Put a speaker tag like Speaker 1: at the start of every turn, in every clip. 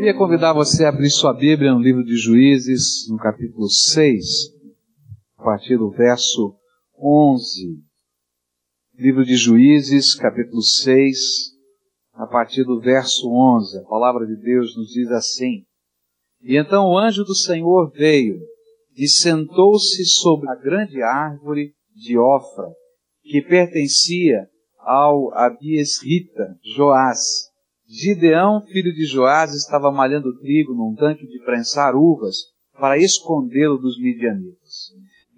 Speaker 1: Queria convidar você a abrir sua Bíblia no livro de Juízes, no capítulo 6, a partir do verso 11. Livro de Juízes, capítulo 6, a partir do verso 11. A palavra de Deus nos diz assim: E então o anjo do Senhor veio e sentou-se sobre a grande árvore de Ofra, que pertencia ao Abiesrita, Joás Gideão, filho de Joás, estava malhando trigo num tanque de prensar uvas para escondê-lo dos midianitas.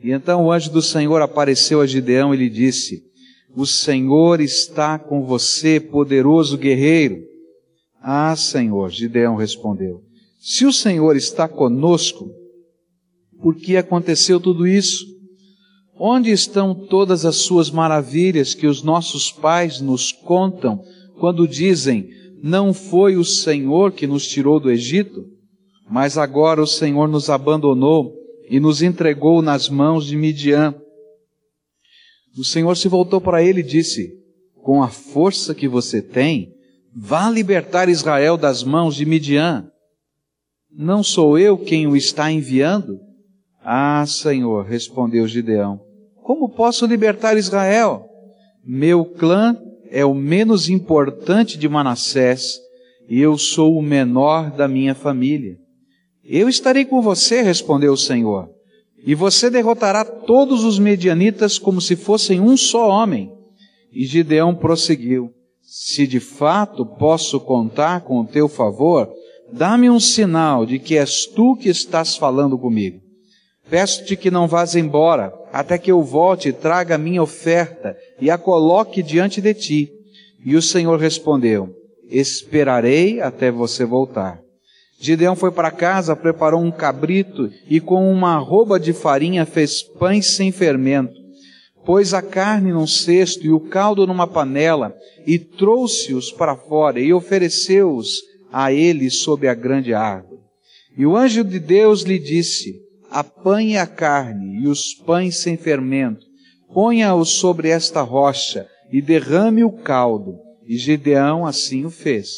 Speaker 1: E então o anjo do Senhor apareceu a Gideão e lhe disse: O Senhor está com você, poderoso guerreiro. Ah, Senhor, Gideão respondeu: Se o Senhor está conosco, por que aconteceu tudo isso? Onde estão todas as suas maravilhas que os nossos pais nos contam quando dizem: não foi o Senhor que nos tirou do Egito, mas agora o Senhor nos abandonou e nos entregou nas mãos de Midian. O Senhor se voltou para ele e disse: Com a força que você tem, vá libertar Israel das mãos de Midian. Não sou eu quem o está enviando? Ah, Senhor, respondeu Gideão, como posso libertar Israel? Meu clã é o menos importante de Manassés e eu sou o menor da minha família. Eu estarei com você, respondeu o Senhor, e você derrotará todos os medianitas como se fossem um só homem. E Gideão prosseguiu: Se de fato posso contar com o teu favor, dá-me um sinal de que és tu que estás falando comigo. Peço-te que não vás embora, até que eu volte e traga a minha oferta e a coloque diante de ti. E o Senhor respondeu: Esperarei até você voltar. Gideão foi para casa, preparou um cabrito e com uma arroba de farinha fez pães sem fermento. Pôs a carne num cesto e o caldo numa panela e trouxe-os para fora e ofereceu-os a ele sob a grande árvore. E o anjo de Deus lhe disse: apanhe a carne e os pães sem fermento, ponha-os sobre esta rocha e derrame o caldo. E Gideão assim o fez.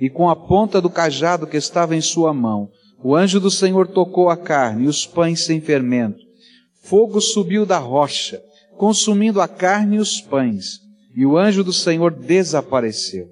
Speaker 1: E com a ponta do cajado que estava em sua mão, o anjo do Senhor tocou a carne e os pães sem fermento. Fogo subiu da rocha, consumindo a carne e os pães, e o anjo do Senhor desapareceu.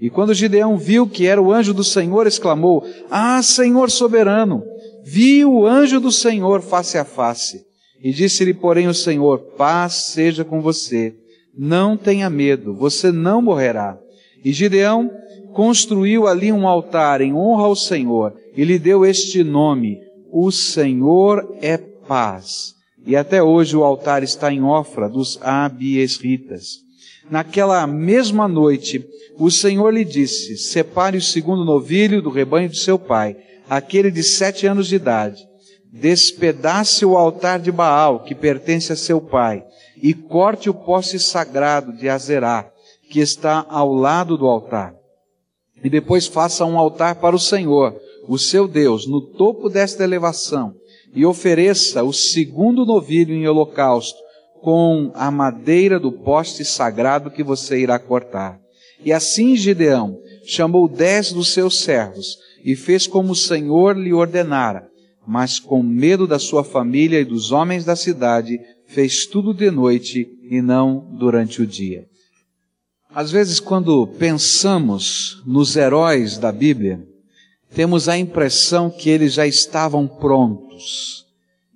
Speaker 1: E quando Gideão viu que era o anjo do Senhor, exclamou: Ah, Senhor soberano! Vi o anjo do Senhor face a face. E disse-lhe, porém, o Senhor: Paz seja com você. Não tenha medo, você não morrerá. E Gideão construiu ali um altar em honra ao Senhor e lhe deu este nome: O Senhor é paz. E até hoje o altar está em Ofra dos Abiesritas. Naquela mesma noite, o Senhor lhe disse: Separe o segundo novilho do rebanho de seu pai aquele de sete anos de idade, despedace o altar de Baal, que pertence a seu pai, e corte o poste sagrado de Azerá, que está ao lado do altar. E depois faça um altar para o Senhor, o seu Deus, no topo desta elevação, e ofereça o segundo novilho em holocausto, com a madeira do poste sagrado que você irá cortar. E assim Gideão chamou dez dos seus servos, e fez como o Senhor lhe ordenara, mas com medo da sua família e dos homens da cidade, fez tudo de noite e não durante o dia. Às vezes, quando pensamos nos heróis da Bíblia, temos a impressão que eles já estavam prontos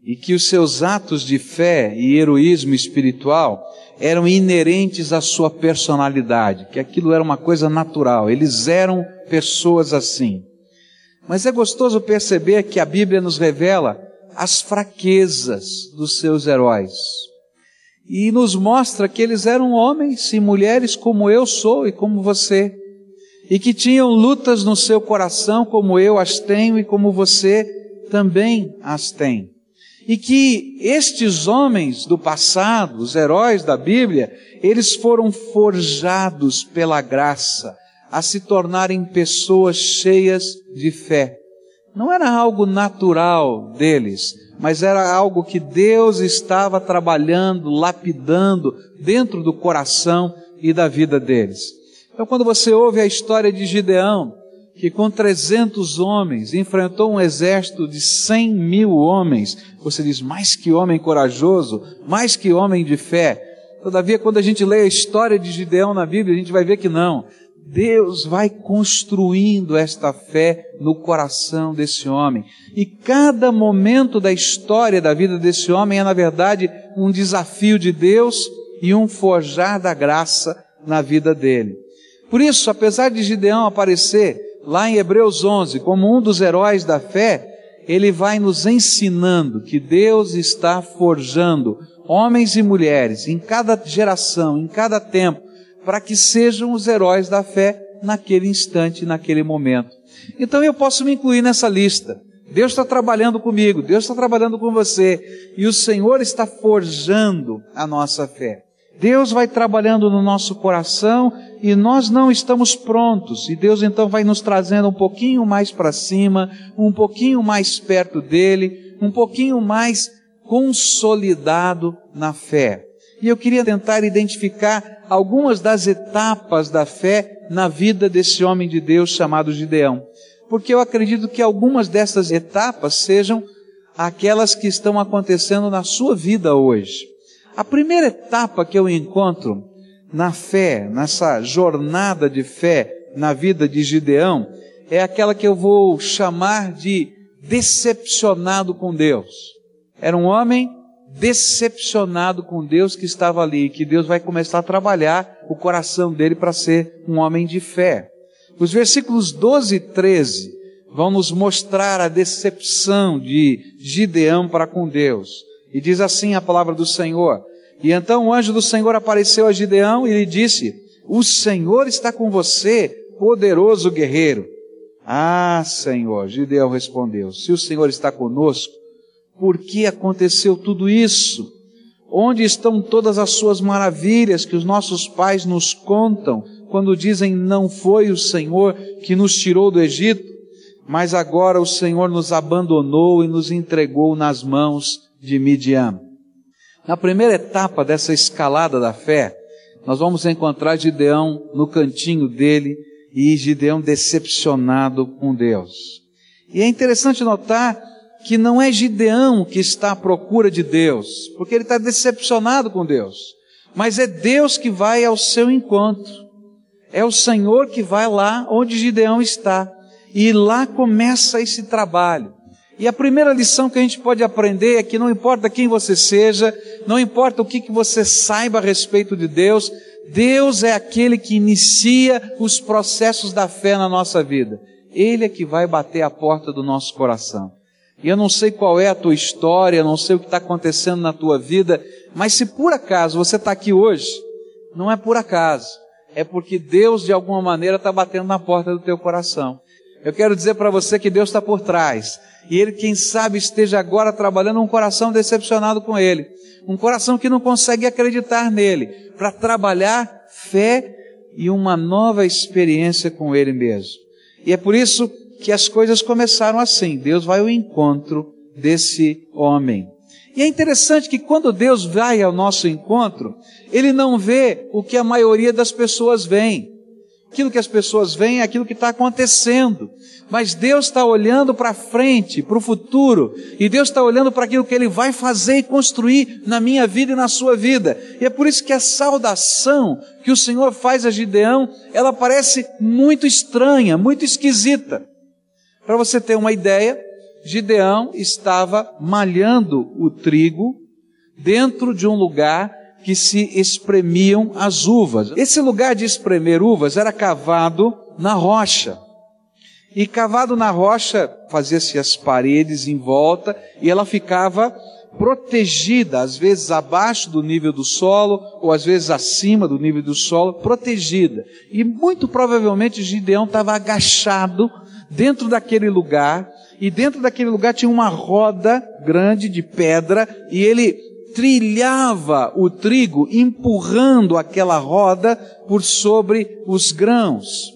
Speaker 1: e que os seus atos de fé e heroísmo espiritual eram inerentes à sua personalidade, que aquilo era uma coisa natural, eles eram pessoas assim. Mas é gostoso perceber que a Bíblia nos revela as fraquezas dos seus heróis. E nos mostra que eles eram homens e mulheres como eu sou e como você. E que tinham lutas no seu coração como eu as tenho e como você também as tem. E que estes homens do passado, os heróis da Bíblia, eles foram forjados pela graça a se tornarem pessoas cheias de fé. Não era algo natural deles, mas era algo que Deus estava trabalhando, lapidando dentro do coração e da vida deles. Então, quando você ouve a história de Gideão, que com 300 homens enfrentou um exército de 100 mil homens. Você diz, mais que homem corajoso, mais que homem de fé. Todavia, quando a gente lê a história de Gideão na Bíblia, a gente vai ver que não. Deus vai construindo esta fé no coração desse homem. E cada momento da história da vida desse homem é, na verdade, um desafio de Deus e um forjar da graça na vida dele. Por isso, apesar de Gideão aparecer lá em Hebreus 11 como um dos heróis da fé, ele vai nos ensinando que Deus está forjando homens e mulheres em cada geração, em cada tempo, para que sejam os heróis da fé naquele instante, naquele momento. Então eu posso me incluir nessa lista. Deus está trabalhando comigo, Deus está trabalhando com você, e o Senhor está forjando a nossa fé. Deus vai trabalhando no nosso coração e nós não estamos prontos. E Deus então vai nos trazendo um pouquinho mais para cima, um pouquinho mais perto dele, um pouquinho mais consolidado na fé. E eu queria tentar identificar algumas das etapas da fé na vida desse homem de Deus chamado Gideão. Porque eu acredito que algumas dessas etapas sejam aquelas que estão acontecendo na sua vida hoje. A primeira etapa que eu encontro na fé, nessa jornada de fé na vida de Gideão, é aquela que eu vou chamar de decepcionado com Deus. Era um homem decepcionado com Deus que estava ali, que Deus vai começar a trabalhar o coração dele para ser um homem de fé. Os versículos 12 e 13 vão nos mostrar a decepção de Gideão para com Deus. E diz assim a palavra do Senhor: E então o anjo do Senhor apareceu a Gideão e lhe disse: O Senhor está com você, poderoso guerreiro. Ah, Senhor, Gideão respondeu: Se o Senhor está conosco, por que aconteceu tudo isso? Onde estão todas as suas maravilhas que os nossos pais nos contam quando dizem não foi o Senhor que nos tirou do Egito? Mas agora o Senhor nos abandonou e nos entregou nas mãos de Midian. Na primeira etapa dessa escalada da fé, nós vamos encontrar Gideão no cantinho dele e Gideão decepcionado com Deus. E é interessante notar que não é Gideão que está à procura de Deus, porque ele está decepcionado com Deus, mas é Deus que vai ao seu encontro. É o Senhor que vai lá onde Gideão está. E lá começa esse trabalho. E a primeira lição que a gente pode aprender é que não importa quem você seja, não importa o que, que você saiba a respeito de Deus, Deus é aquele que inicia os processos da fé na nossa vida. Ele é que vai bater a porta do nosso coração. E eu não sei qual é a tua história, não sei o que está acontecendo na tua vida, mas se por acaso você está aqui hoje, não é por acaso, é porque Deus de alguma maneira está batendo na porta do teu coração. Eu quero dizer para você que Deus está por trás. E Ele, quem sabe, esteja agora trabalhando um coração decepcionado com Ele. Um coração que não consegue acreditar nele. Para trabalhar fé e uma nova experiência com Ele mesmo. E é por isso que as coisas começaram assim. Deus vai ao encontro desse homem. E é interessante que quando Deus vai ao nosso encontro, Ele não vê o que a maioria das pessoas vê aquilo que as pessoas veem é aquilo que está acontecendo. Mas Deus está olhando para frente, para o futuro, e Deus está olhando para aquilo que Ele vai fazer e construir na minha vida e na sua vida. E é por isso que a saudação que o Senhor faz a Gideão, ela parece muito estranha, muito esquisita. Para você ter uma ideia, Gideão estava malhando o trigo dentro de um lugar que se espremiam as uvas. Esse lugar de espremer uvas era cavado na rocha. E cavado na rocha fazia-se as paredes em volta e ela ficava protegida, às vezes abaixo do nível do solo, ou às vezes acima do nível do solo, protegida. E muito provavelmente Gideão estava agachado dentro daquele lugar, e dentro daquele lugar tinha uma roda grande de pedra, e ele trilhava o trigo, empurrando aquela roda por sobre os grãos.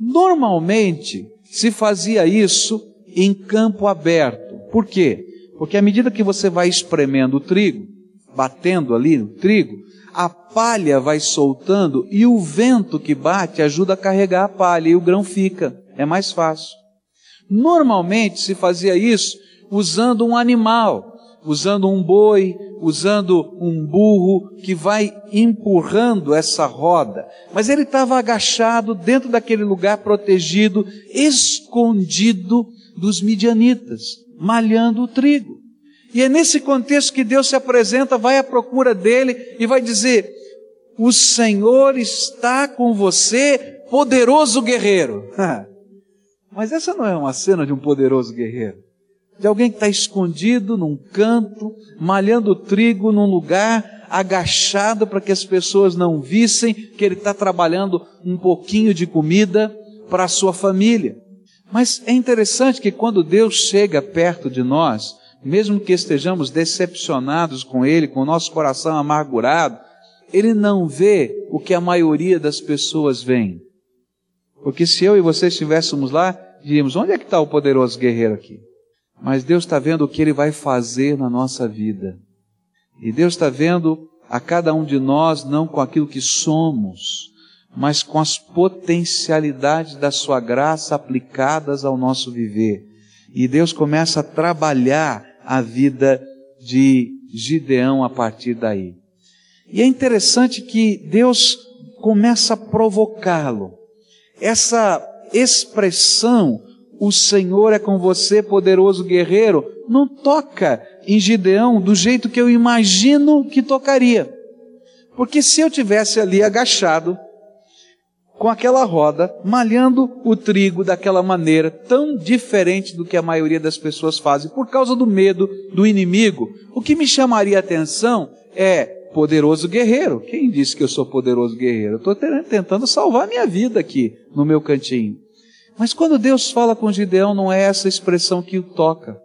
Speaker 1: Normalmente se fazia isso em campo aberto. Por quê? Porque à medida que você vai espremendo o trigo, batendo ali no trigo, a palha vai soltando e o vento que bate ajuda a carregar a palha e o grão fica. É mais fácil. Normalmente se fazia isso usando um animal, usando um boi, usando um burro que vai empurrando essa roda. Mas ele estava agachado dentro daquele lugar protegido, escondido dos midianitas, malhando o trigo. E é nesse contexto que Deus se apresenta, vai à procura dele e vai dizer: O Senhor está com você, poderoso guerreiro. Mas essa não é uma cena de um poderoso guerreiro de alguém que está escondido num canto, malhando trigo num lugar, agachado para que as pessoas não vissem que ele está trabalhando um pouquinho de comida para a sua família. Mas é interessante que quando Deus chega perto de nós, mesmo que estejamos decepcionados com Ele, com o nosso coração amargurado, Ele não vê o que a maioria das pessoas vê. Porque se eu e você estivéssemos lá, diríamos: onde é que está o poderoso guerreiro aqui? Mas Deus está vendo o que Ele vai fazer na nossa vida. E Deus está vendo a cada um de nós não com aquilo que somos, mas com as potencialidades da Sua graça aplicadas ao nosso viver. E Deus começa a trabalhar a vida de Gideão a partir daí. E é interessante que Deus começa a provocá-lo. Essa expressão o Senhor é com você, poderoso guerreiro, não toca em Gideão do jeito que eu imagino que tocaria. Porque se eu tivesse ali agachado, com aquela roda, malhando o trigo daquela maneira tão diferente do que a maioria das pessoas fazem, por causa do medo do inimigo, o que me chamaria a atenção é poderoso guerreiro. Quem disse que eu sou poderoso guerreiro? Eu estou tentando salvar minha vida aqui no meu cantinho. Mas quando Deus fala com Gideão, não é essa expressão que o toca.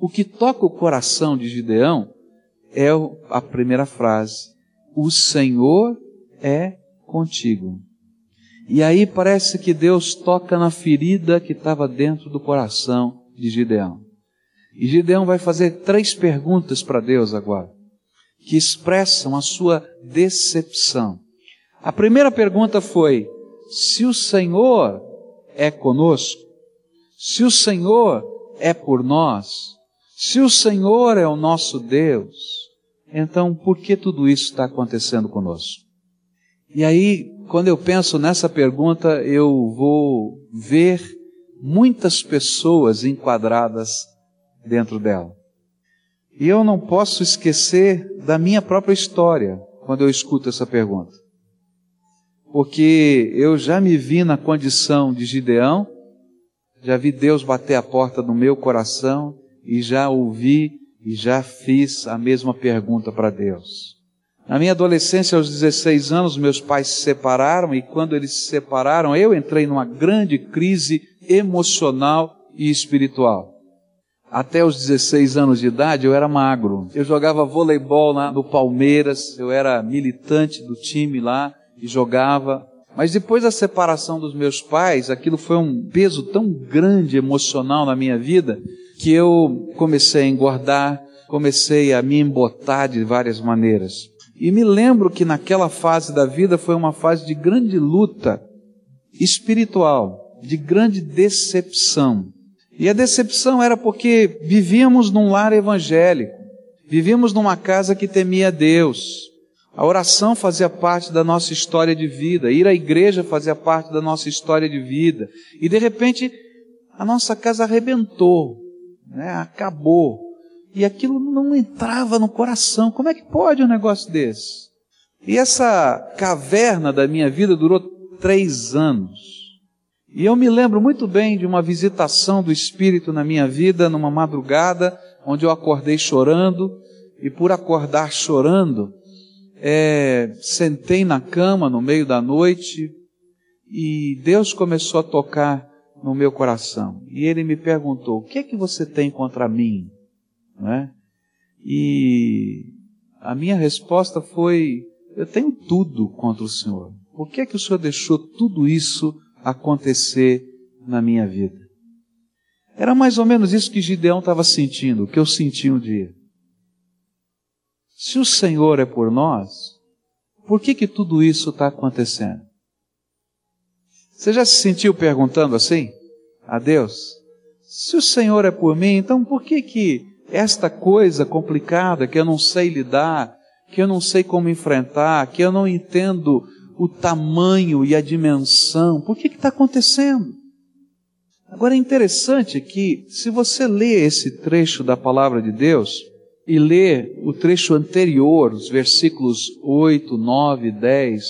Speaker 1: O que toca o coração de Gideão é a primeira frase: O Senhor é contigo. E aí parece que Deus toca na ferida que estava dentro do coração de Gideão. E Gideão vai fazer três perguntas para Deus agora, que expressam a sua decepção. A primeira pergunta foi: se o Senhor é conosco, se o Senhor é por nós, se o Senhor é o nosso Deus, então por que tudo isso está acontecendo conosco? E aí, quando eu penso nessa pergunta, eu vou ver muitas pessoas enquadradas dentro dela. E eu não posso esquecer da minha própria história quando eu escuto essa pergunta porque eu já me vi na condição de Gideão, já vi Deus bater a porta do meu coração e já ouvi e já fiz a mesma pergunta para Deus. Na minha adolescência, aos 16 anos, meus pais se separaram e quando eles se separaram, eu entrei numa grande crise emocional e espiritual. Até os 16 anos de idade eu era magro. Eu jogava voleibol lá no Palmeiras, eu era militante do time lá e jogava. Mas depois da separação dos meus pais, aquilo foi um peso tão grande emocional na minha vida que eu comecei a engordar, comecei a me embotar de várias maneiras. E me lembro que naquela fase da vida foi uma fase de grande luta espiritual, de grande decepção. E a decepção era porque vivíamos num lar evangélico, vivíamos numa casa que temia Deus, a oração fazia parte da nossa história de vida, ir à igreja fazia parte da nossa história de vida. E de repente, a nossa casa arrebentou, né? acabou. E aquilo não entrava no coração. Como é que pode um negócio desse? E essa caverna da minha vida durou três anos. E eu me lembro muito bem de uma visitação do Espírito na minha vida, numa madrugada, onde eu acordei chorando, e por acordar chorando, é, sentei na cama no meio da noite e Deus começou a tocar no meu coração. E Ele me perguntou: O que é que você tem contra mim? Não é? E a minha resposta foi: Eu tenho tudo contra o Senhor. Por que é que o Senhor deixou tudo isso acontecer na minha vida? Era mais ou menos isso que Gideão estava sentindo, o que eu senti um dia. Se o Senhor é por nós, por que que tudo isso está acontecendo? Você já se sentiu perguntando assim a Deus? Se o Senhor é por mim, então por que que esta coisa complicada que eu não sei lidar, que eu não sei como enfrentar, que eu não entendo o tamanho e a dimensão, por que está acontecendo? Agora é interessante que, se você lê esse trecho da palavra de Deus e lê o trecho anterior, os versículos 8, 9, 10,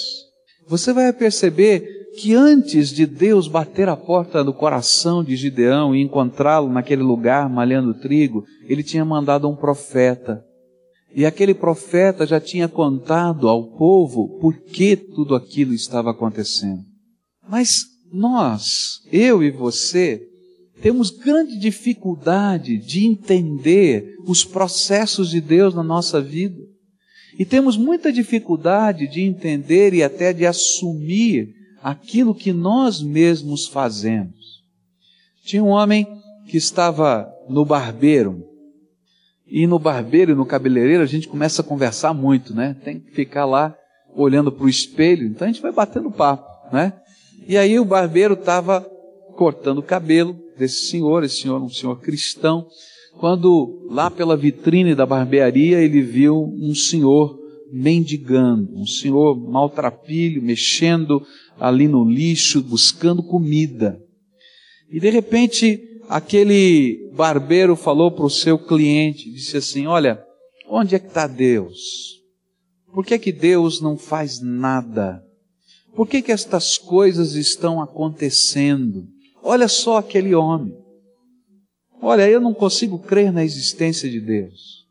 Speaker 1: você vai perceber que antes de Deus bater a porta do coração de Gideão e encontrá-lo naquele lugar malhando trigo, ele tinha mandado um profeta. E aquele profeta já tinha contado ao povo por que tudo aquilo estava acontecendo. Mas nós, eu e você, temos grande dificuldade de entender os processos de Deus na nossa vida. E temos muita dificuldade de entender e até de assumir aquilo que nós mesmos fazemos. Tinha um homem que estava no barbeiro, e no barbeiro e no cabeleireiro a gente começa a conversar muito, né? Tem que ficar lá olhando para o espelho, então a gente vai batendo papo, né? E aí o barbeiro estava cortando o cabelo desse senhor, esse senhor um senhor cristão, quando lá pela vitrine da barbearia ele viu um senhor mendigando, um senhor maltrapilho, mexendo ali no lixo, buscando comida. E de repente, aquele barbeiro falou para o seu cliente, disse assim: Olha, onde é que está Deus? Por que, que Deus não faz nada? Por que, que estas coisas estão acontecendo? Olha só aquele homem. Olha, eu não consigo crer na existência de Deus.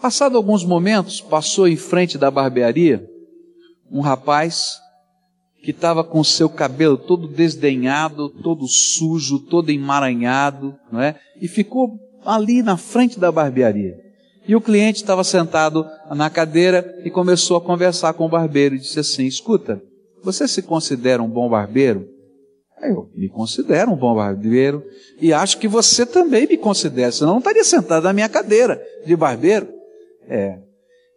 Speaker 1: Passado alguns momentos, passou em frente da barbearia um rapaz que estava com seu cabelo todo desdenhado, todo sujo, todo emaranhado, não é? E ficou ali na frente da barbearia. E o cliente estava sentado na cadeira e começou a conversar com o barbeiro e disse assim: Escuta, você se considera um bom barbeiro? Eu me considero um bom barbeiro e acho que você também me considera, senão não estaria sentado na minha cadeira de barbeiro. É.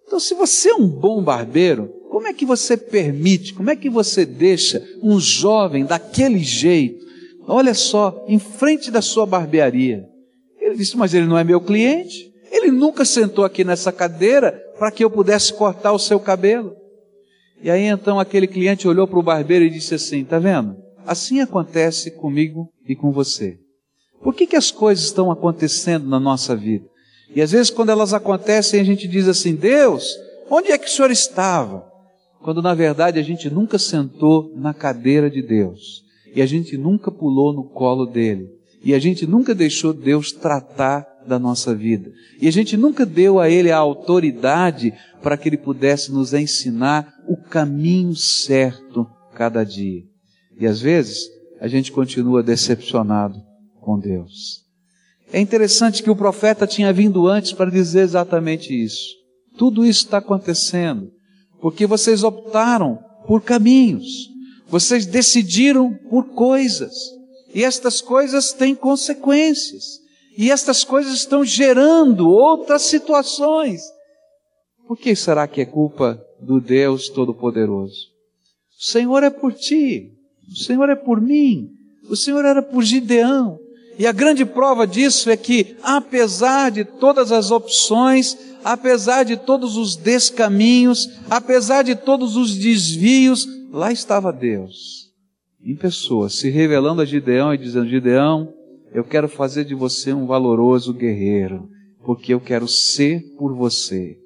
Speaker 1: Então, se você é um bom barbeiro, como é que você permite, como é que você deixa um jovem daquele jeito, olha só, em frente da sua barbearia? Ele disse, mas ele não é meu cliente. Ele nunca sentou aqui nessa cadeira para que eu pudesse cortar o seu cabelo. E aí então aquele cliente olhou para o barbeiro e disse assim: Tá vendo? Assim acontece comigo e com você. Por que, que as coisas estão acontecendo na nossa vida? E às vezes, quando elas acontecem, a gente diz assim: Deus, onde é que o Senhor estava? Quando na verdade a gente nunca sentou na cadeira de Deus, e a gente nunca pulou no colo dele, e a gente nunca deixou Deus tratar da nossa vida, e a gente nunca deu a ele a autoridade para que ele pudesse nos ensinar o caminho certo cada dia. E às vezes a gente continua decepcionado com Deus. É interessante que o profeta tinha vindo antes para dizer exatamente isso. Tudo isso está acontecendo porque vocês optaram por caminhos, vocês decidiram por coisas, e estas coisas têm consequências, e estas coisas estão gerando outras situações. Por que será que é culpa do Deus Todo-Poderoso? O Senhor é por ti, o Senhor é por mim, o Senhor era por Gideão, e a grande prova disso é que, apesar de todas as opções, apesar de todos os descaminhos, apesar de todos os desvios, lá estava Deus, em pessoa, se revelando a Gideão e dizendo: Gideão, eu quero fazer de você um valoroso guerreiro, porque eu quero ser por você.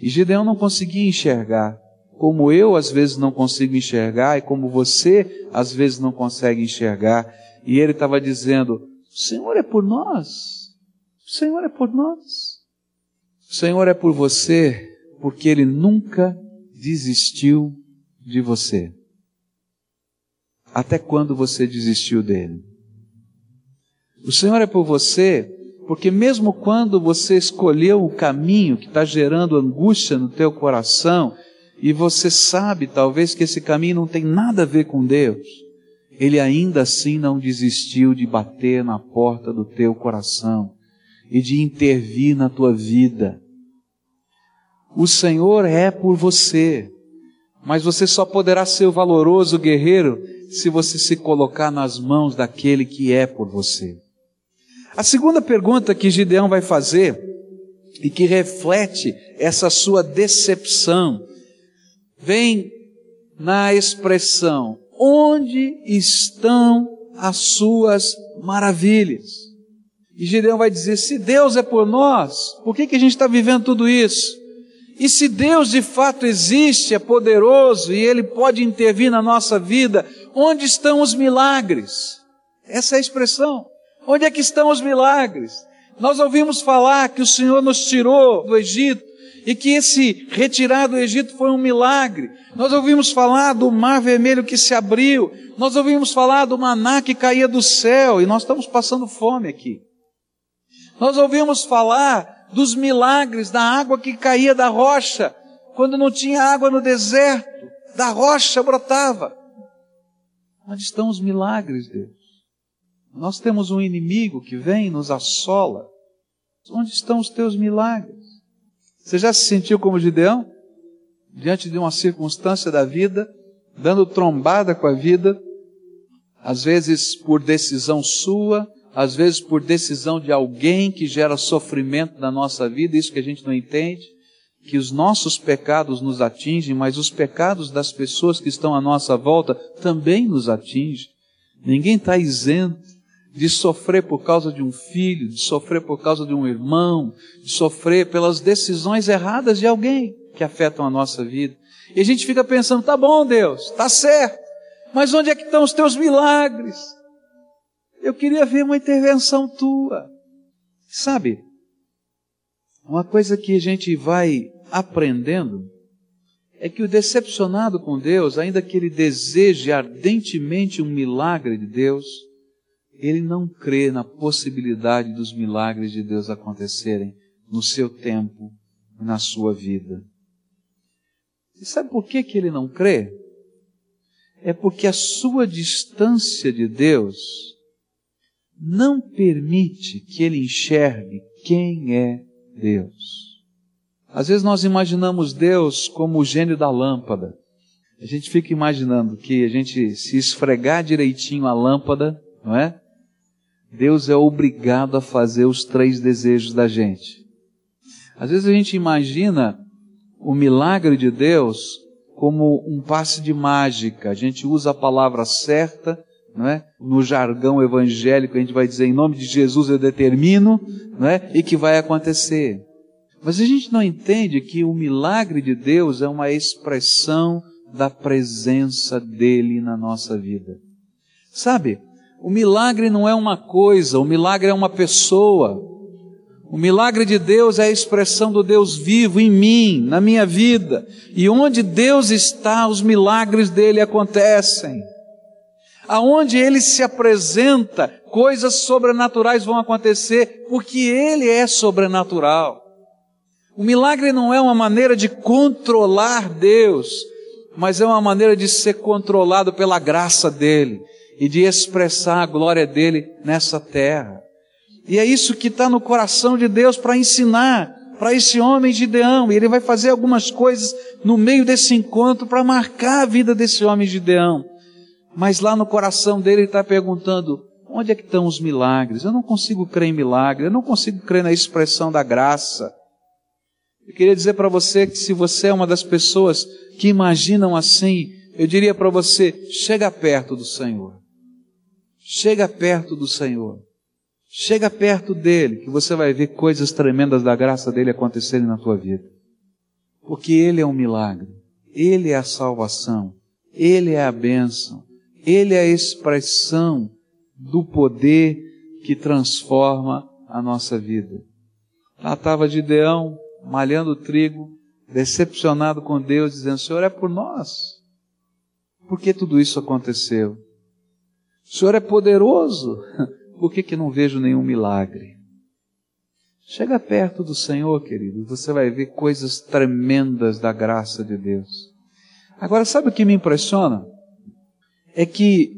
Speaker 1: E Gideão não conseguia enxergar, como eu às vezes não consigo enxergar e como você às vezes não consegue enxergar. E ele estava dizendo: o Senhor é por nós. O Senhor é por nós. O Senhor é por você porque Ele nunca desistiu de você. Até quando você desistiu dele? O Senhor é por você porque mesmo quando você escolheu o caminho que está gerando angústia no teu coração e você sabe talvez que esse caminho não tem nada a ver com Deus, ele ainda assim não desistiu de bater na porta do teu coração e de intervir na tua vida. O Senhor é por você. Mas você só poderá ser o valoroso guerreiro se você se colocar nas mãos daquele que é por você. A segunda pergunta que Gideão vai fazer e que reflete essa sua decepção vem na expressão: onde estão as suas maravilhas? E Gideão vai dizer: se Deus é por nós, por que, que a gente está vivendo tudo isso? E se Deus de fato existe, é poderoso e Ele pode intervir na nossa vida, onde estão os milagres? Essa é a expressão. Onde é que estão os milagres? Nós ouvimos falar que o Senhor nos tirou do Egito e que esse retirar do Egito foi um milagre. Nós ouvimos falar do mar vermelho que se abriu. Nós ouvimos falar do maná que caía do céu e nós estamos passando fome aqui. Nós ouvimos falar dos milagres da água que caía da rocha, quando não tinha água no deserto, da rocha brotava. Onde estão os milagres, Deus? Nós temos um inimigo que vem e nos assola. Onde estão os teus milagres? Você já se sentiu como Gideão? Diante de uma circunstância da vida, dando trombada com a vida, às vezes por decisão sua, às vezes por decisão de alguém que gera sofrimento na nossa vida, isso que a gente não entende, que os nossos pecados nos atingem, mas os pecados das pessoas que estão à nossa volta também nos atingem. Ninguém está isento de sofrer por causa de um filho, de sofrer por causa de um irmão, de sofrer pelas decisões erradas de alguém que afetam a nossa vida. E a gente fica pensando, tá bom, Deus, tá certo, mas onde é que estão os teus milagres? Eu queria ver uma intervenção tua. Sabe, uma coisa que a gente vai aprendendo é que o decepcionado com Deus, ainda que ele deseje ardentemente um milagre de Deus, ele não crê na possibilidade dos milagres de Deus acontecerem no seu tempo, na sua vida. E sabe por que, que ele não crê? É porque a sua distância de Deus não permite que ele enxergue quem é Deus. Às vezes nós imaginamos Deus como o gênio da lâmpada. A gente fica imaginando que a gente se esfregar direitinho a lâmpada, não é? Deus é obrigado a fazer os três desejos da gente. Às vezes a gente imagina o milagre de Deus como um passe de mágica. A gente usa a palavra certa, não é? No jargão evangélico a gente vai dizer em nome de Jesus eu determino, não é? E que vai acontecer. Mas a gente não entende que o milagre de Deus é uma expressão da presença dele na nossa vida. Sabe? O milagre não é uma coisa, o milagre é uma pessoa. O milagre de Deus é a expressão do Deus vivo em mim, na minha vida. E onde Deus está, os milagres dele acontecem. Aonde ele se apresenta, coisas sobrenaturais vão acontecer, porque ele é sobrenatural. O milagre não é uma maneira de controlar Deus, mas é uma maneira de ser controlado pela graça dele e de expressar a glória dele nessa terra. E é isso que está no coração de Deus para ensinar para esse homem Gideão. E ele vai fazer algumas coisas no meio desse encontro para marcar a vida desse homem Gideão. Mas lá no coração dele ele está perguntando: onde é que estão os milagres? Eu não consigo crer em milagre, eu não consigo crer na expressão da graça. Eu queria dizer para você que se você é uma das pessoas que imaginam assim, eu diria para você: chega perto do Senhor. Chega perto do Senhor. Chega perto dele, que você vai ver coisas tremendas da graça dele acontecerem na tua vida. Porque ele é um milagre. Ele é a salvação. Ele é a bênção. Ele é a expressão do poder que transforma a nossa vida. Lá estava Gideão, malhando trigo, decepcionado com Deus, dizendo: Senhor, é por nós. Por que tudo isso aconteceu? O Senhor é poderoso. Por que, que não vejo nenhum milagre? Chega perto do Senhor, querido, você vai ver coisas tremendas da graça de Deus. Agora, sabe o que me impressiona? É que,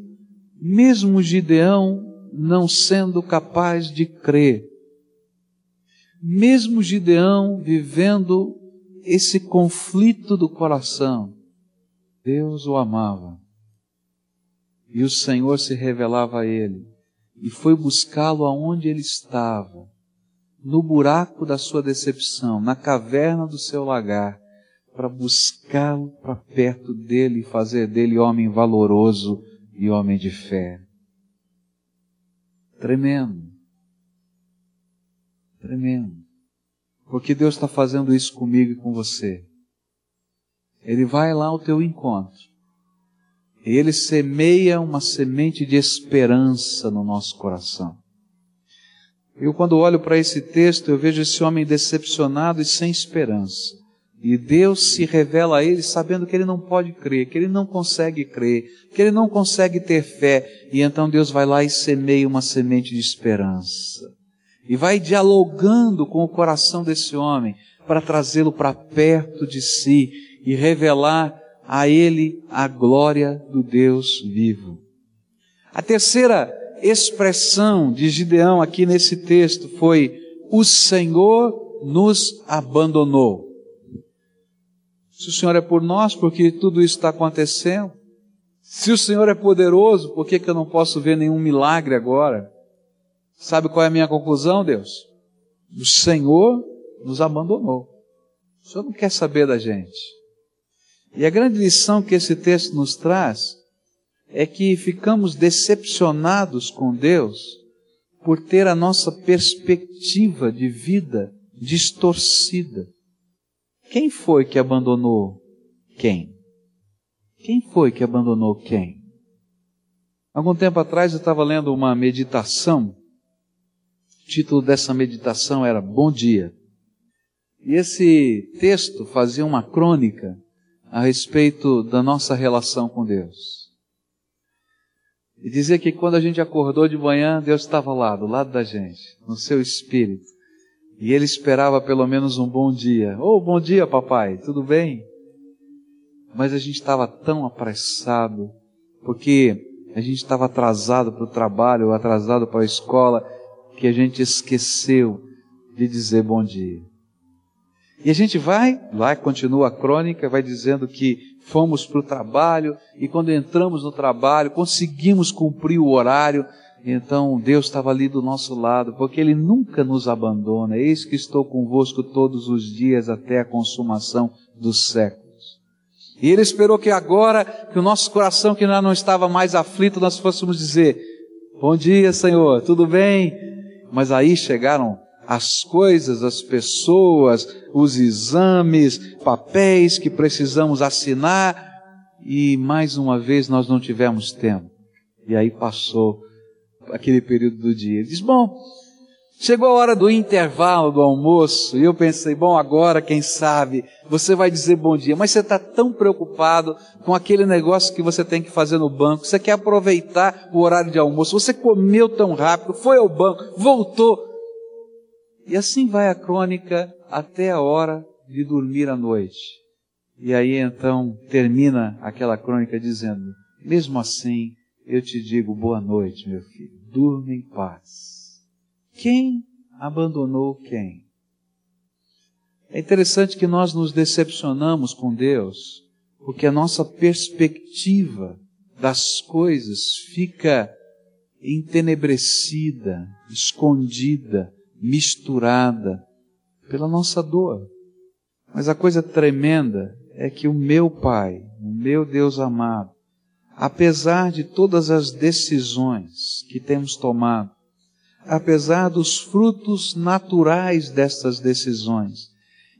Speaker 1: mesmo Gideão não sendo capaz de crer, mesmo Gideão vivendo esse conflito do coração, Deus o amava. E o Senhor se revelava a ele e foi buscá-lo aonde ele estava, no buraco da sua decepção, na caverna do seu lagar, para buscá-lo para perto dele e fazer dele homem valoroso e homem de fé. Tremendo. Tremendo. Porque Deus está fazendo isso comigo e com você. Ele vai lá ao teu encontro. Ele semeia uma semente de esperança no nosso coração. Eu, quando olho para esse texto, eu vejo esse homem decepcionado e sem esperança. E Deus se revela a ele sabendo que ele não pode crer, que ele não consegue crer, que ele não consegue ter fé. E então Deus vai lá e semeia uma semente de esperança. E vai dialogando com o coração desse homem para trazê-lo para perto de si e revelar a ele a glória do Deus vivo. A terceira expressão de Gideão aqui nesse texto foi: O Senhor nos abandonou. Se o Senhor é por nós, porque tudo isso está acontecendo? Se o Senhor é poderoso, por que, que eu não posso ver nenhum milagre agora? Sabe qual é a minha conclusão, Deus? O Senhor nos abandonou. O Senhor não quer saber da gente. E a grande lição que esse texto nos traz é que ficamos decepcionados com Deus por ter a nossa perspectiva de vida distorcida. Quem foi que abandonou quem? Quem foi que abandonou quem? Algum tempo atrás eu estava lendo uma meditação. O título dessa meditação era Bom Dia. E esse texto fazia uma crônica a respeito da nossa relação com Deus. E dizia que quando a gente acordou de manhã, Deus estava lá, do lado da gente, no seu espírito. E ele esperava pelo menos um bom dia. Oh, bom dia, papai, tudo bem? Mas a gente estava tão apressado, porque a gente estava atrasado para o trabalho, atrasado para a escola, que a gente esqueceu de dizer bom dia. E a gente vai, lá continua a crônica, vai dizendo que fomos para o trabalho e quando entramos no trabalho conseguimos cumprir o horário então Deus estava ali do nosso lado, porque Ele nunca nos abandona. Eis que estou convosco todos os dias até a consumação dos séculos. E Ele esperou que agora, que o nosso coração que não estava mais aflito, nós fôssemos dizer: Bom dia, Senhor, tudo bem? Mas aí chegaram as coisas, as pessoas, os exames, papéis que precisamos assinar, e mais uma vez nós não tivemos tempo. E aí passou aquele período do dia. Ele diz: Bom, chegou a hora do intervalo do almoço, e eu pensei: Bom, agora, quem sabe, você vai dizer bom dia, mas você está tão preocupado com aquele negócio que você tem que fazer no banco, você quer aproveitar o horário de almoço, você comeu tão rápido, foi ao banco, voltou. E assim vai a crônica até a hora de dormir à noite. E aí então termina aquela crônica dizendo: mesmo assim, eu te digo boa noite, meu filho. Durma em paz. Quem abandonou quem? É interessante que nós nos decepcionamos com Deus, porque a nossa perspectiva das coisas fica entenebrecida, escondida, misturada pela nossa dor. Mas a coisa tremenda é que o meu Pai, o meu Deus amado, apesar de todas as decisões que temos tomado, apesar dos frutos naturais destas decisões,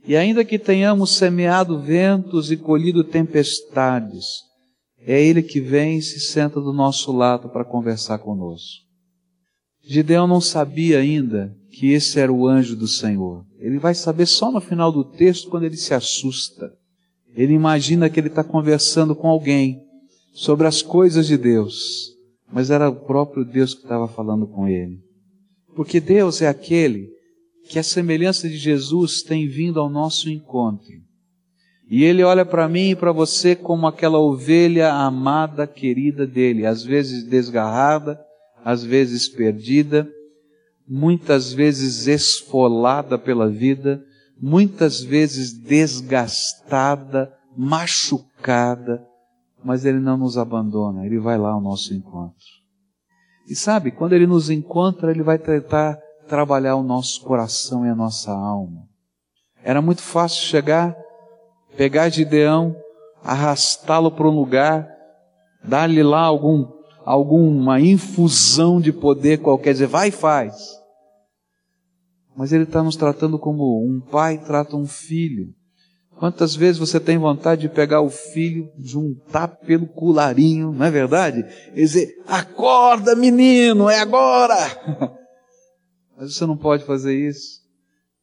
Speaker 1: e ainda que tenhamos semeado ventos e colhido tempestades, é Ele que vem e se senta do nosso lado para conversar conosco. Gideão não sabia ainda que esse era o anjo do Senhor. Ele vai saber só no final do texto quando ele se assusta. Ele imagina que ele está conversando com alguém sobre as coisas de Deus, mas era o próprio Deus que estava falando com ele. Porque Deus é aquele que a semelhança de Jesus tem vindo ao nosso encontro. E ele olha para mim e para você como aquela ovelha amada, querida dele, às vezes desgarrada, às vezes perdida, muitas vezes esfolada pela vida, muitas vezes desgastada, machucada, mas Ele não nos abandona, Ele vai lá ao nosso encontro. E sabe, quando Ele nos encontra, Ele vai tentar trabalhar o nosso coração e a nossa alma. Era muito fácil chegar, pegar Gideão, arrastá-lo para um lugar, dar-lhe lá algum, alguma infusão de poder qualquer, dizer, vai e faz. Mas Ele está nos tratando como um pai trata um filho. Quantas vezes você tem vontade de pegar o filho, juntar pelo colarinho, não é verdade? E dizer, acorda menino, é agora! Mas você não pode fazer isso,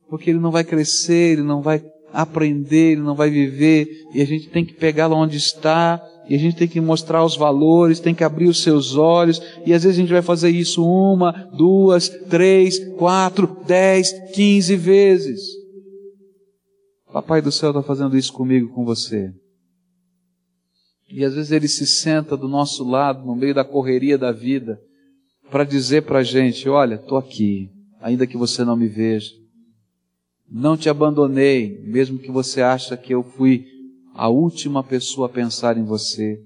Speaker 1: porque ele não vai crescer, ele não vai aprender, ele não vai viver, e a gente tem que pegá-lo onde está, e a gente tem que mostrar os valores, tem que abrir os seus olhos, e às vezes a gente vai fazer isso uma, duas, três, quatro, dez, quinze vezes. Papai do céu está fazendo isso comigo, com você. E às vezes ele se senta do nosso lado, no meio da correria da vida, para dizer para a gente: olha, estou aqui, ainda que você não me veja. Não te abandonei, mesmo que você acha que eu fui a última pessoa a pensar em você.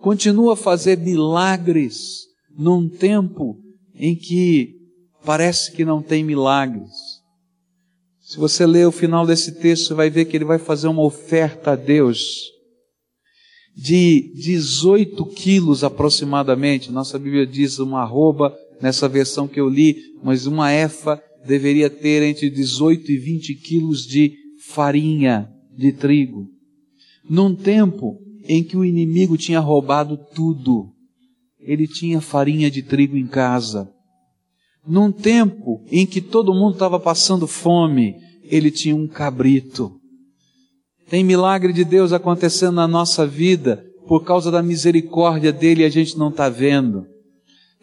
Speaker 1: Continua a fazer milagres num tempo em que parece que não tem milagres. Se você ler o final desse texto, você vai ver que ele vai fazer uma oferta a Deus de 18 quilos aproximadamente. Nossa Bíblia diz uma arroba nessa versão que eu li, mas uma efa deveria ter entre 18 e 20 quilos de farinha de trigo. Num tempo em que o inimigo tinha roubado tudo, ele tinha farinha de trigo em casa. Num tempo em que todo mundo estava passando fome, ele tinha um cabrito. Tem milagre de Deus acontecendo na nossa vida por causa da misericórdia dele e a gente não está vendo.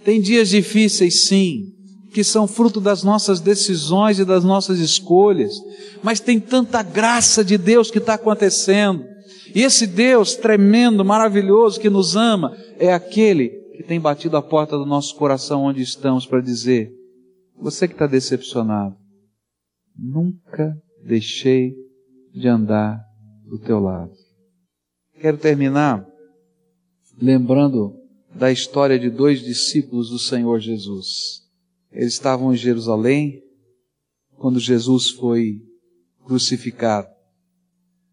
Speaker 1: Tem dias difíceis, sim, que são fruto das nossas decisões e das nossas escolhas, mas tem tanta graça de Deus que está acontecendo. E esse Deus tremendo, maravilhoso, que nos ama, é aquele que tem batido a porta do nosso coração onde estamos para dizer: você que está decepcionado, nunca deixei de andar do teu lado. Quero terminar lembrando da história de dois discípulos do Senhor Jesus. Eles estavam em Jerusalém quando Jesus foi crucificado.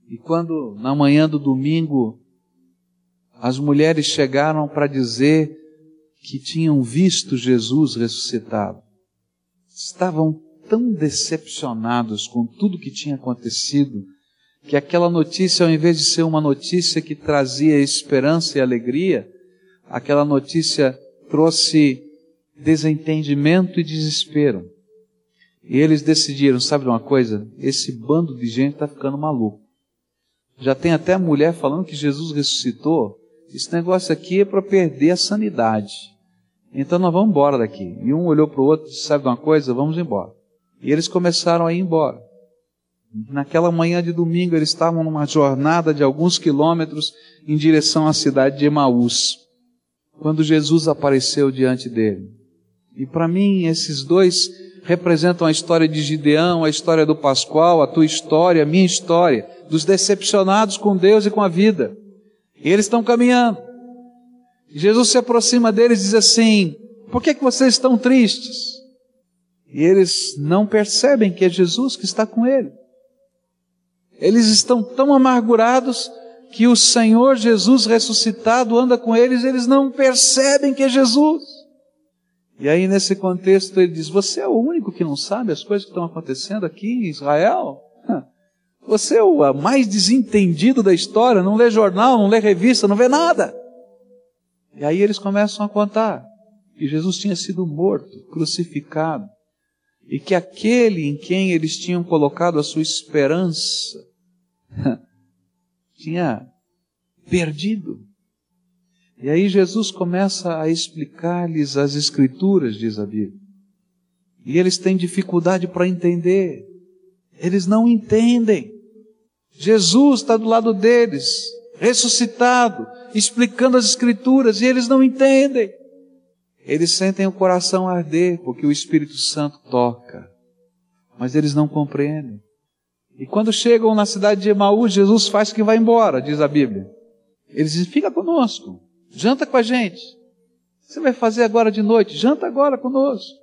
Speaker 1: E quando, na manhã do domingo, as mulheres chegaram para dizer que tinham visto Jesus ressuscitado, estavam tão decepcionados com tudo que tinha acontecido, que aquela notícia, ao invés de ser uma notícia que trazia esperança e alegria, aquela notícia trouxe desentendimento e desespero. E eles decidiram, sabe de uma coisa? Esse bando de gente está ficando maluco. Já tem até mulher falando que Jesus ressuscitou. Esse negócio aqui é para perder a sanidade. Então nós vamos embora daqui. E um olhou para o outro e disse, sabe uma coisa? Vamos embora. E eles começaram a ir embora. Naquela manhã de domingo, eles estavam numa jornada de alguns quilômetros em direção à cidade de Emaús, quando Jesus apareceu diante dele. E para mim, esses dois representam a história de Gideão, a história do Pascoal, a tua história, a minha história, dos decepcionados com Deus e com a vida. E eles estão caminhando. Jesus se aproxima deles e diz assim: Por que, que vocês estão tristes? E eles não percebem que é Jesus que está com ele. Eles estão tão amargurados que o Senhor Jesus ressuscitado anda com eles, eles não percebem que é Jesus. E aí, nesse contexto, ele diz: Você é o único que não sabe as coisas que estão acontecendo aqui em Israel? Você é o mais desentendido da história, não lê jornal, não lê revista, não vê nada. E aí eles começam a contar que Jesus tinha sido morto, crucificado, e que aquele em quem eles tinham colocado a sua esperança tinha perdido. E aí Jesus começa a explicar-lhes as Escrituras, diz a Bíblia. E eles têm dificuldade para entender. Eles não entendem. Jesus está do lado deles, ressuscitado, explicando as Escrituras, e eles não entendem. Eles sentem o coração arder porque o Espírito Santo toca, mas eles não compreendem. E quando chegam na cidade de Emaús, Jesus faz que vai embora, diz a Bíblia. Eles dizem: fica conosco, janta com a gente. Você vai fazer agora de noite? Janta agora conosco.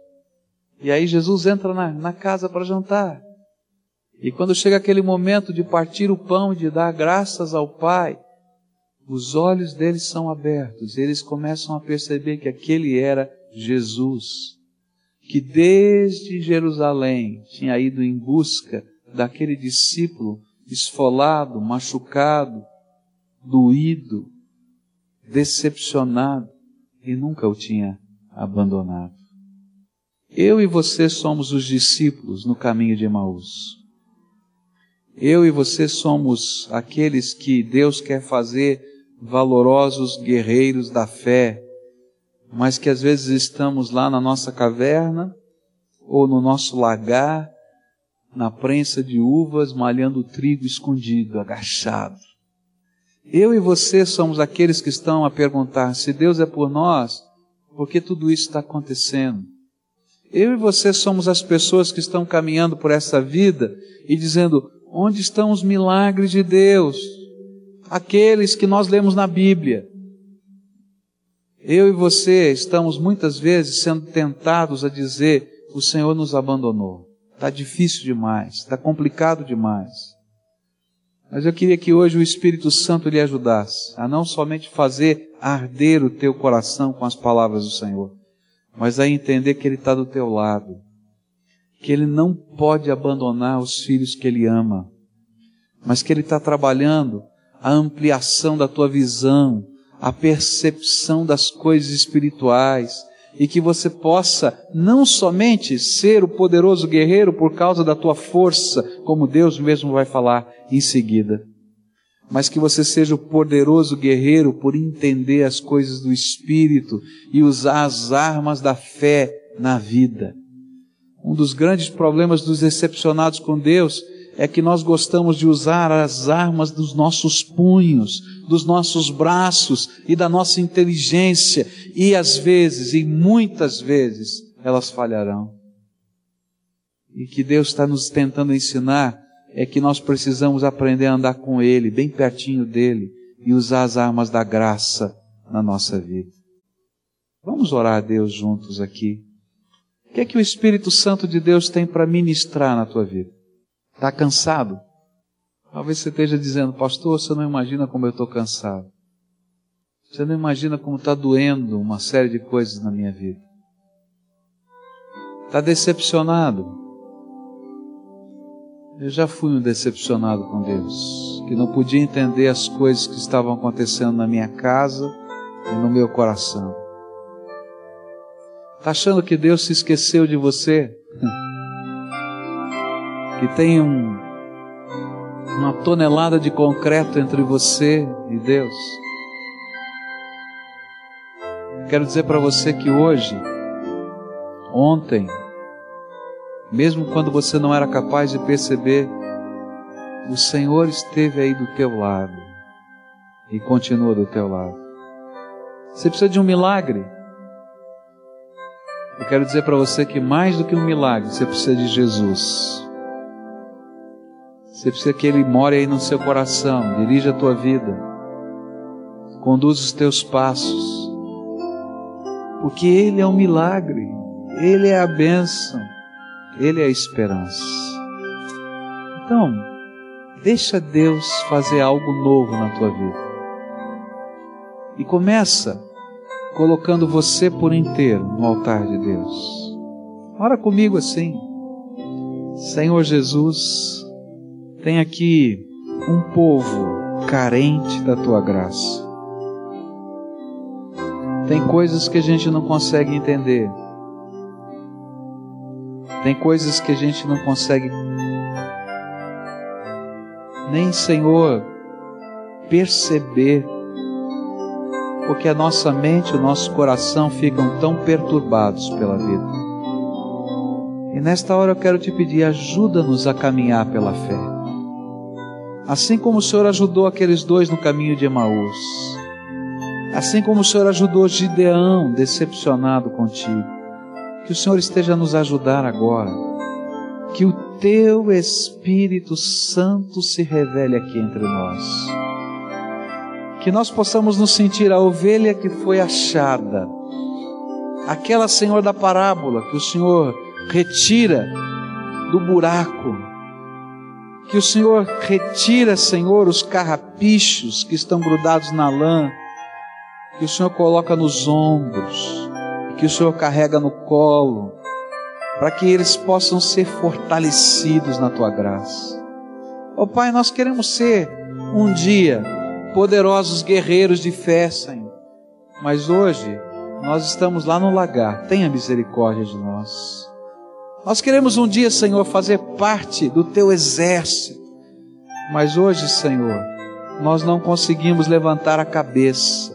Speaker 1: E aí Jesus entra na, na casa para jantar. E quando chega aquele momento de partir o pão, de dar graças ao Pai, os olhos deles são abertos, eles começam a perceber que aquele era Jesus, que desde Jerusalém tinha ido em busca daquele discípulo esfolado, machucado, doído, decepcionado e nunca o tinha abandonado. Eu e você somos os discípulos no caminho de Emaús. Eu e você somos aqueles que Deus quer fazer valorosos guerreiros da fé, mas que às vezes estamos lá na nossa caverna ou no nosso lagar, na prensa de uvas, malhando trigo escondido, agachado. Eu e você somos aqueles que estão a perguntar: se Deus é por nós, por que tudo isso está acontecendo? Eu e você somos as pessoas que estão caminhando por essa vida e dizendo: onde estão os milagres de Deus? Aqueles que nós lemos na Bíblia. Eu e você estamos muitas vezes sendo tentados a dizer: o Senhor nos abandonou. Está difícil demais, está complicado demais. Mas eu queria que hoje o Espírito Santo lhe ajudasse a não somente fazer arder o teu coração com as palavras do Senhor, mas a entender que Ele está do teu lado, que Ele não pode abandonar os filhos que Ele ama, mas que Ele está trabalhando a ampliação da tua visão, a percepção das coisas espirituais, e que você possa não somente ser o poderoso guerreiro por causa da tua força, como Deus mesmo vai falar em seguida, mas que você seja o poderoso guerreiro por entender as coisas do Espírito e usar as armas da fé na vida. Um dos grandes problemas dos decepcionados com Deus é que nós gostamos de usar as armas dos nossos punhos, dos nossos braços e da nossa inteligência, e às vezes, e muitas vezes, elas falharão. E que Deus está nos tentando ensinar é que nós precisamos aprender a andar com Ele, bem pertinho dele, e usar as armas da graça na nossa vida. Vamos orar a Deus juntos aqui. O que é que o Espírito Santo de Deus tem para ministrar na tua vida? Está cansado? Talvez você esteja dizendo, pastor, você não imagina como eu estou cansado. Você não imagina como está doendo uma série de coisas na minha vida. Está decepcionado. Eu já fui um decepcionado com Deus, que não podia entender as coisas que estavam acontecendo na minha casa e no meu coração. Está achando que Deus se esqueceu de você? que tem um, uma tonelada de concreto entre você e Deus. Quero dizer para você que hoje, ontem, mesmo quando você não era capaz de perceber, o Senhor esteve aí do teu lado e continua do teu lado. Você precisa de um milagre. Eu quero dizer para você que mais do que um milagre, você precisa de Jesus. Você precisa que Ele more aí no seu coração, dirija a tua vida, conduza os teus passos, porque Ele é um milagre, Ele é a bênção, Ele é a esperança. Então, deixa Deus fazer algo novo na tua vida. E começa colocando você por inteiro no altar de Deus. Ora comigo assim. Senhor Jesus, tem aqui um povo carente da tua graça. Tem coisas que a gente não consegue entender. Tem coisas que a gente não consegue nem, Senhor, perceber, porque a nossa mente, o nosso coração ficam tão perturbados pela vida. E nesta hora eu quero te pedir, ajuda-nos a caminhar pela fé. Assim como o Senhor ajudou aqueles dois no caminho de Emaús. Assim como o Senhor ajudou Gideão, decepcionado contigo. Que o Senhor esteja a nos ajudar agora. Que o teu Espírito Santo se revele aqui entre nós. que nós possamos nos sentir a ovelha que foi achada, aquela, Senhor, da parábola que o Senhor retira do buraco, que o Senhor retira, Senhor, os carrapichos que estão grudados na lã, que o Senhor coloca nos ombros, que o Senhor carrega no colo, para que eles possam ser fortalecidos na tua graça. Ó oh, Pai, nós queremos ser um dia poderosos guerreiros de fé, Senhor, mas hoje nós estamos lá no lagar, tenha misericórdia de nós. Nós queremos um dia, Senhor, fazer parte do teu exército, mas hoje, Senhor, nós não conseguimos levantar a cabeça.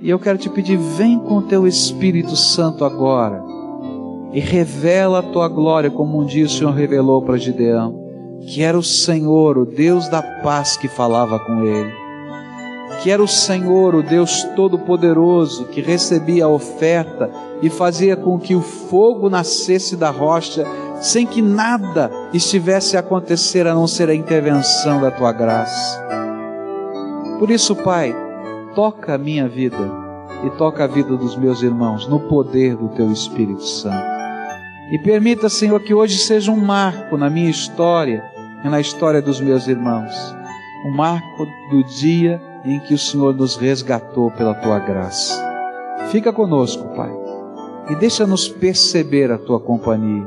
Speaker 1: E eu quero te pedir, vem com o teu Espírito Santo agora. E revela a tua glória, como um dia o Senhor revelou para Gideão, que era o Senhor, o Deus da paz que falava com ele, que era o Senhor, o Deus Todo-Poderoso, que recebia a oferta e fazia com que o fogo nascesse da rocha, sem que nada estivesse a acontecer a não ser a intervenção da tua graça. Por isso, Pai, toca a minha vida e toca a vida dos meus irmãos no poder do teu Espírito Santo. E permita, Senhor, que hoje seja um marco na minha história e na história dos meus irmãos. Um marco do dia em que o Senhor nos resgatou pela tua graça. Fica conosco, Pai, e deixa-nos perceber a tua companhia.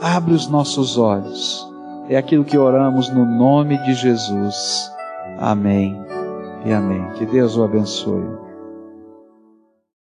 Speaker 1: Abre os nossos olhos. É aquilo que oramos no nome de Jesus. Amém e amém. Que Deus o abençoe.